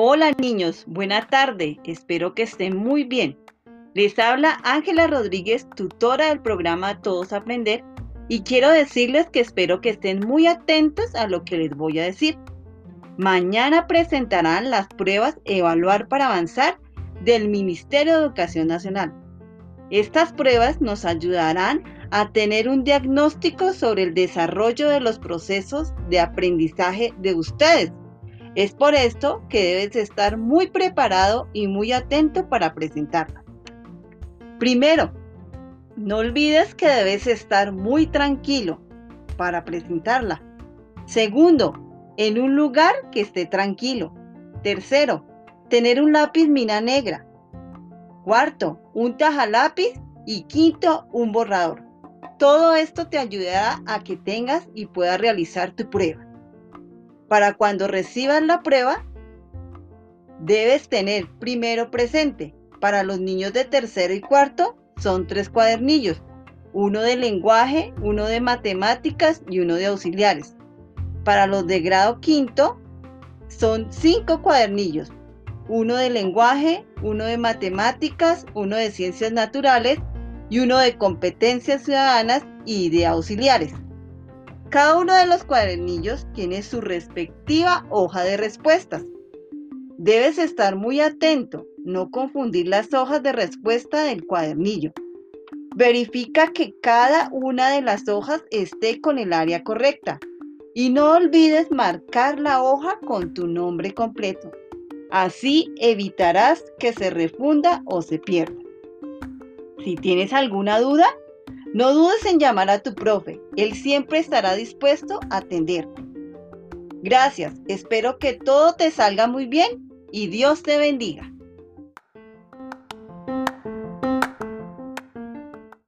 Hola niños, buena tarde, espero que estén muy bien. Les habla Ángela Rodríguez, tutora del programa Todos Aprender, y quiero decirles que espero que estén muy atentos a lo que les voy a decir. Mañana presentarán las pruebas Evaluar para Avanzar del Ministerio de Educación Nacional. Estas pruebas nos ayudarán a tener un diagnóstico sobre el desarrollo de los procesos de aprendizaje de ustedes es por esto que debes estar muy preparado y muy atento para presentarla. Primero, no olvides que debes estar muy tranquilo para presentarla. Segundo, en un lugar que esté tranquilo. Tercero, tener un lápiz mina negra. Cuarto, un lápiz y quinto, un borrador. Todo esto te ayudará a que tengas y puedas realizar tu prueba. Para cuando recibas la prueba, debes tener primero presente, para los niños de tercero y cuarto, son tres cuadernillos, uno de lenguaje, uno de matemáticas y uno de auxiliares. Para los de grado quinto, son cinco cuadernillos, uno de lenguaje, uno de matemáticas, uno de ciencias naturales y uno de competencias ciudadanas y de auxiliares. Cada uno de los cuadernillos tiene su respectiva hoja de respuestas. Debes estar muy atento, no confundir las hojas de respuesta del cuadernillo. Verifica que cada una de las hojas esté con el área correcta y no olvides marcar la hoja con tu nombre completo. Así evitarás que se refunda o se pierda. Si tienes alguna duda, no dudes en llamar a tu profe, él siempre estará dispuesto a atenderte. Gracias, espero que todo te salga muy bien y Dios te bendiga.